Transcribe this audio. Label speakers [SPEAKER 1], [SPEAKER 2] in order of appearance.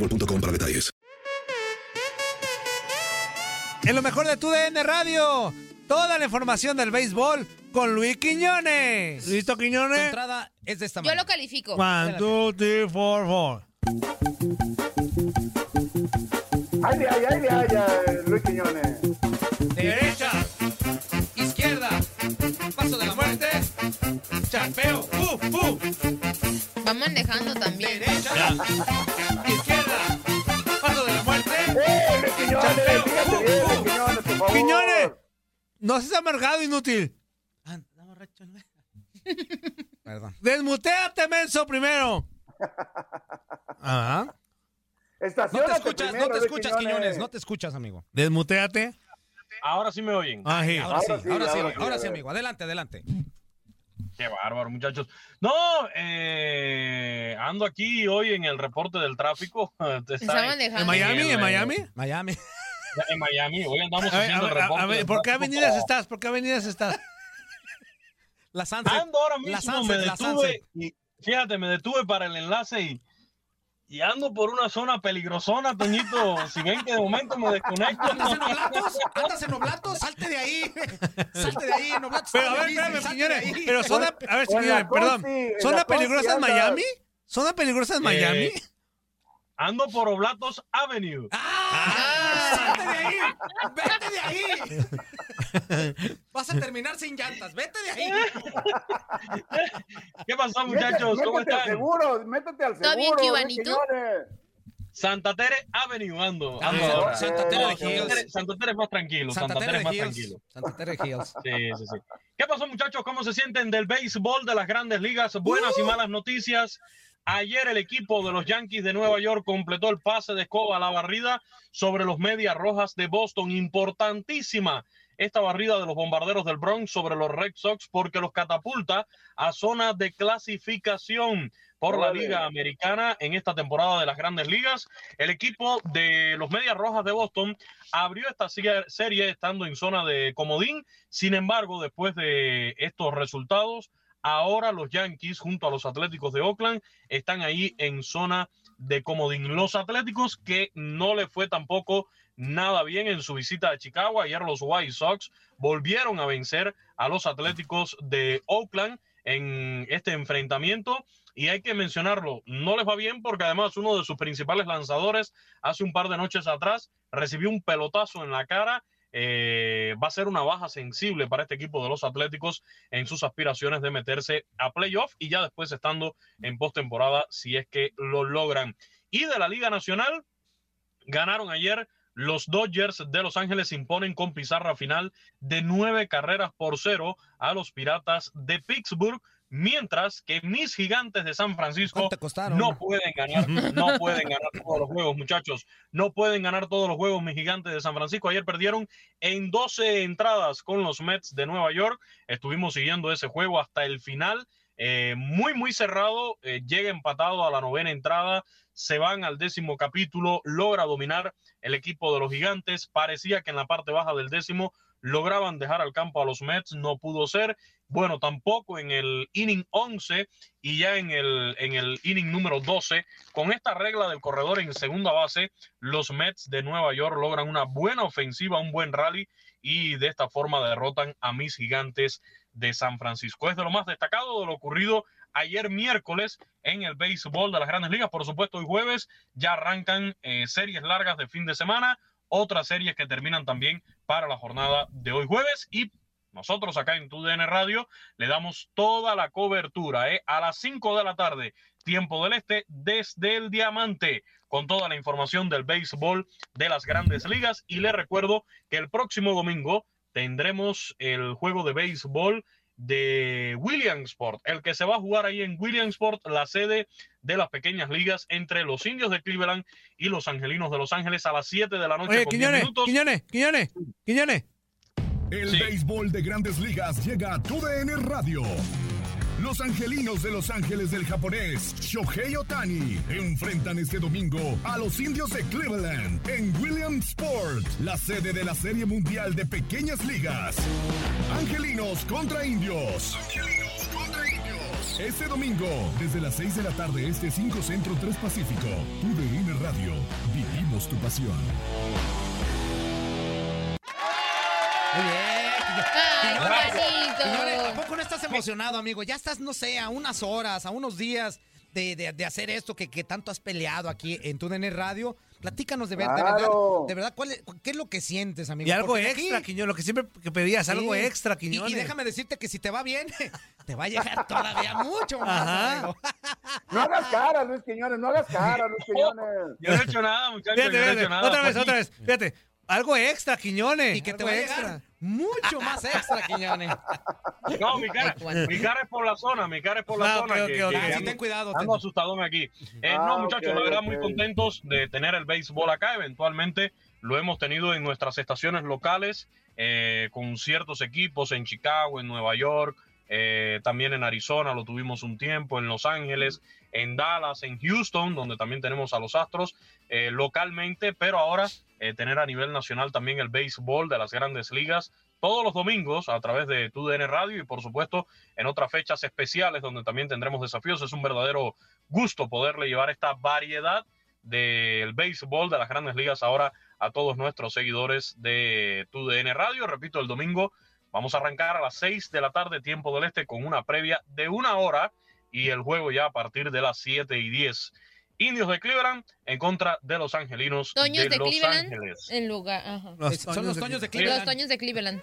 [SPEAKER 1] boostmobile.com para detalles.
[SPEAKER 2] En lo mejor de tu DN Radio, toda la información del béisbol con Luis Quiñones. ¿Listo,
[SPEAKER 3] Tu
[SPEAKER 2] Quiñones?
[SPEAKER 3] entrada es de esta
[SPEAKER 4] Yo
[SPEAKER 3] manera.
[SPEAKER 4] lo califico.
[SPEAKER 2] One, two, three, four, four.
[SPEAKER 5] Ay, ay, ay, ay, ay, Luis Quiñones.
[SPEAKER 3] Derecha, izquierda, paso de la muerte, chapeo, ¡fu, fu!
[SPEAKER 4] Va manejando también.
[SPEAKER 3] Derecha,
[SPEAKER 2] no seas amargado, inútil.
[SPEAKER 3] Ah, no, borracho, no. Perdón.
[SPEAKER 2] Desmuteate, menso, primero. Ajá.
[SPEAKER 3] No te
[SPEAKER 5] Estaciónate
[SPEAKER 3] escuchas,
[SPEAKER 5] primero,
[SPEAKER 3] no te escuchas, Quiñones, no te escuchas, amigo.
[SPEAKER 2] Desmuteate.
[SPEAKER 6] Ahora sí me oyen.
[SPEAKER 2] Ah, sí.
[SPEAKER 3] Ahora, sí,
[SPEAKER 5] Ahora sí,
[SPEAKER 3] ahora sí,
[SPEAKER 5] ahora sí,
[SPEAKER 3] ahora
[SPEAKER 5] a
[SPEAKER 3] sí,
[SPEAKER 5] ver.
[SPEAKER 3] amigo. Adelante, adelante.
[SPEAKER 6] Qué bárbaro, muchachos. No, eh, ando aquí hoy en el reporte del tráfico. Está en-
[SPEAKER 4] manejando.
[SPEAKER 2] ¿En Miami?
[SPEAKER 6] el,
[SPEAKER 2] ¿En
[SPEAKER 6] eh,
[SPEAKER 2] Miami?
[SPEAKER 3] Miami.
[SPEAKER 6] En Miami. Hoy andamos
[SPEAKER 2] A
[SPEAKER 6] haciendo
[SPEAKER 2] ver, a-
[SPEAKER 6] reporte.
[SPEAKER 2] a ver, ¿por qué avenidas estás? ¿Por qué avenidas estás?
[SPEAKER 3] La Sunset.
[SPEAKER 6] Ando ahora
[SPEAKER 3] La
[SPEAKER 6] mismo,
[SPEAKER 3] Sunset,
[SPEAKER 6] me
[SPEAKER 3] la
[SPEAKER 6] detuve.
[SPEAKER 3] Sunset.
[SPEAKER 6] Y, fíjate, me detuve para el enlace y, y ando por una zona peligrosona, Toñito. si ven que de momento me desconecto.
[SPEAKER 3] ¿Andas en Oblatos? ¿Andas en Oblatos? Salte de ahí. Salte de ahí, en Oblatos.
[SPEAKER 2] Pero a
[SPEAKER 3] está
[SPEAKER 2] ver, espérame, señores. Pero zona, a ver,
[SPEAKER 5] la
[SPEAKER 2] señores, perdón. ¿Zona
[SPEAKER 5] la
[SPEAKER 2] peligrosa en. Miami? ¿Zona peligrosa en Miami?
[SPEAKER 6] Eh, Ando por Oblatos Avenue.
[SPEAKER 3] ¡Ah! ¡Salte de ahí! ¡Vete de ahí! Vas a terminar sin llantas. ¡Vete de ahí!
[SPEAKER 6] ¿Qué pasó,
[SPEAKER 5] Métete-
[SPEAKER 6] muchachos? ¿Cómo
[SPEAKER 5] métete al
[SPEAKER 6] están?
[SPEAKER 5] seguro, métete al
[SPEAKER 4] ¿Todo
[SPEAKER 5] seguro,
[SPEAKER 4] bien,
[SPEAKER 5] Luis
[SPEAKER 4] Cubanito?
[SPEAKER 6] Santa Tere Avenue ando.
[SPEAKER 3] Ah,
[SPEAKER 6] ando ahora.
[SPEAKER 3] Santa Tere de
[SPEAKER 6] Santa Tere-
[SPEAKER 3] Hills.
[SPEAKER 6] Santa Tere es más tranquilo.
[SPEAKER 3] Santa
[SPEAKER 6] Santa Tere es más
[SPEAKER 3] Hills.
[SPEAKER 6] tranquilo.
[SPEAKER 3] Santa Tere Hills.
[SPEAKER 6] Sí, sí, sí. ¿Qué pasó, muchachos? ¿Cómo se sienten del béisbol de las grandes ligas? Buenas y malas noticias. Ayer el equipo de los Yankees de Nueva York completó el pase de escoba a la barrida sobre los Medias Rojas de Boston. Importantísima esta barrida de los bombarderos del Bronx sobre los Red Sox porque los catapulta a zona de clasificación por la. Liga Americana en esta temporada de las grandes ligas. El equipo de los Medias Rojas de Boston abrió esta serie estando en zona de comodín. Sin embargo, después de estos resultados, ahora los Yankees junto a los Atléticos de Oakland están ahí en zona de comodín. Los Atléticos que no le fue tampoco nada bien en su visita a Chicago. Ayer los White Sox volvieron a vencer a los Atléticos de Oakland en este enfrentamiento. Y hay que mencionarlo, no les va bien porque además uno de sus principales lanzadores hace un par de noches atrás recibió un pelotazo en la cara eh, va a ser una baja sensible para este equipo de los Atléticos en sus aspiraciones de meterse a playoff y ya después estando en postemporada si es que lo logran. Y de la Liga Nacional, ganaron ayer los Dodgers de Los Ángeles imponen con pizarra final de nueve carreras por cero a los Piratas de Pittsburgh, mientras que mis gigantes de San Francisco no pueden ganar, no pueden ganar todos los juegos, muchachos, no pueden ganar todos los juegos mis gigantes de San Francisco. Ayer perdieron en 12 entradas con los Mets de Nueva York. Estuvimos siguiendo ese juego hasta el final. Eh, muy, muy cerrado, eh, llega empatado a la novena entrada, se van al décimo capítulo, logra dominar el equipo de los gigantes, parecía que en la parte baja del décimo lograban dejar al campo a los Mets, no pudo ser, bueno, tampoco en el inning 11 y ya en el, en el inning número 12, con esta regla del corredor en segunda base, los Mets de Nueva York logran una buena ofensiva, un buen rally y de esta forma derrotan a mis gigantes de San Francisco. Es de lo más destacado de lo ocurrido ayer miércoles en el béisbol de las grandes ligas. Por supuesto, hoy jueves ya arrancan eh, series largas de fin de semana, otras series que terminan también para la jornada de hoy jueves y nosotros acá en TUDN Radio le damos toda la cobertura ¿eh? a las 5 de la tarde, tiempo del este, desde el Diamante, con toda la información del béisbol de las grandes ligas. Y le recuerdo que el próximo domingo tendremos el juego de béisbol de Williamsport, el que se va a jugar ahí en Williamsport, la sede de las pequeñas ligas entre los indios de Cleveland y los angelinos de Los Ángeles a las 7 de la noche.
[SPEAKER 2] Oye,
[SPEAKER 6] con
[SPEAKER 2] Quiñones,
[SPEAKER 6] 10 minutos.
[SPEAKER 2] Quiñones, Quiñones, Quiñones.
[SPEAKER 1] El béisbol de grandes ligas llega a TUDN Radio. Los angelinos de Los Ángeles del japonés Shohei Otani enfrentan este domingo a los indios de Cleveland en Williamsport, la sede de la Serie Mundial de Pequeñas Ligas. Angelinos contra indios. Angelinos contra indios. Este domingo, desde las 6 de la tarde, este 5 Centro 3 Pacífico, TUDN Radio. Vivimos tu pasión.
[SPEAKER 3] Muy bien.
[SPEAKER 4] Ay, bonito.
[SPEAKER 3] Señores, ¿a poco no estás emocionado, amigo? Ya estás, no sé, a unas horas, a unos días de, de- de hacer esto que, que tanto has peleado aquí en tu DN Radio. Platícanos de, ver- de verdad, de verdad, ¿cuál es- ¿qué es lo que sientes, amigo?
[SPEAKER 2] Y algo
[SPEAKER 3] Porque
[SPEAKER 2] extra,
[SPEAKER 3] aquí-
[SPEAKER 2] Quiñones, lo que siempre que pedías, algo extra,
[SPEAKER 3] Y,
[SPEAKER 2] Quiñones.
[SPEAKER 3] y déjame decirte que si te va bien, te va a llegar todavía mucho más,
[SPEAKER 2] Ajá.
[SPEAKER 3] amigo.
[SPEAKER 5] No hagas cara, Luis Quiñones, no hagas cara, Luis Quiñones.
[SPEAKER 6] Yo no he hecho nada, muchachos.
[SPEAKER 2] Fíjate,
[SPEAKER 6] yo no he hecho nada.
[SPEAKER 2] otra vez,
[SPEAKER 6] Aquí.
[SPEAKER 2] otra vez. Fíjate, algo extra, Quiñones.
[SPEAKER 3] Y que te va a mucho más extra, Quiñones.
[SPEAKER 6] No, mi cara, mi cara es por la zona, mi cara es por la
[SPEAKER 2] Ah,
[SPEAKER 6] zona. que,
[SPEAKER 2] ok,
[SPEAKER 6] que.
[SPEAKER 3] Ah,
[SPEAKER 6] ando-
[SPEAKER 3] ten cuidado.
[SPEAKER 6] Ando
[SPEAKER 3] ten-
[SPEAKER 6] asustadón aquí. Eh,
[SPEAKER 5] Ah,
[SPEAKER 6] no, muchachos,
[SPEAKER 5] ok,
[SPEAKER 6] la verdad, muy contentos de tener el béisbol acá. Eventualmente lo hemos tenido en nuestras estaciones locales, eh, con ciertos equipos en Chicago, en Nueva York, eh, también en Arizona lo tuvimos un tiempo, en Los Ángeles, en Dallas, en Houston, donde también tenemos a los Astros eh, localmente, pero ahora eh, tener a nivel nacional también el béisbol de las grandes ligas todos los domingos a través de TUDN Radio y por supuesto en otras fechas especiales donde también tendremos desafíos. Es un verdadero gusto poderle llevar esta variedad del béisbol de las grandes ligas ahora a todos nuestros seguidores de TUDN Radio. Repito, el domingo vamos a arrancar a las 6 de la tarde, tiempo del este, con una previa de una hora y el juego ya a partir de las 7 y 10. Indios de Cleveland en contra de los angelinos
[SPEAKER 4] Toños
[SPEAKER 6] de,
[SPEAKER 4] de
[SPEAKER 6] Los
[SPEAKER 4] Cleveland
[SPEAKER 6] Ángeles.
[SPEAKER 4] en lugar. Ajá.
[SPEAKER 2] Los
[SPEAKER 3] Son los Toños de
[SPEAKER 4] Los. Toños de Cleveland.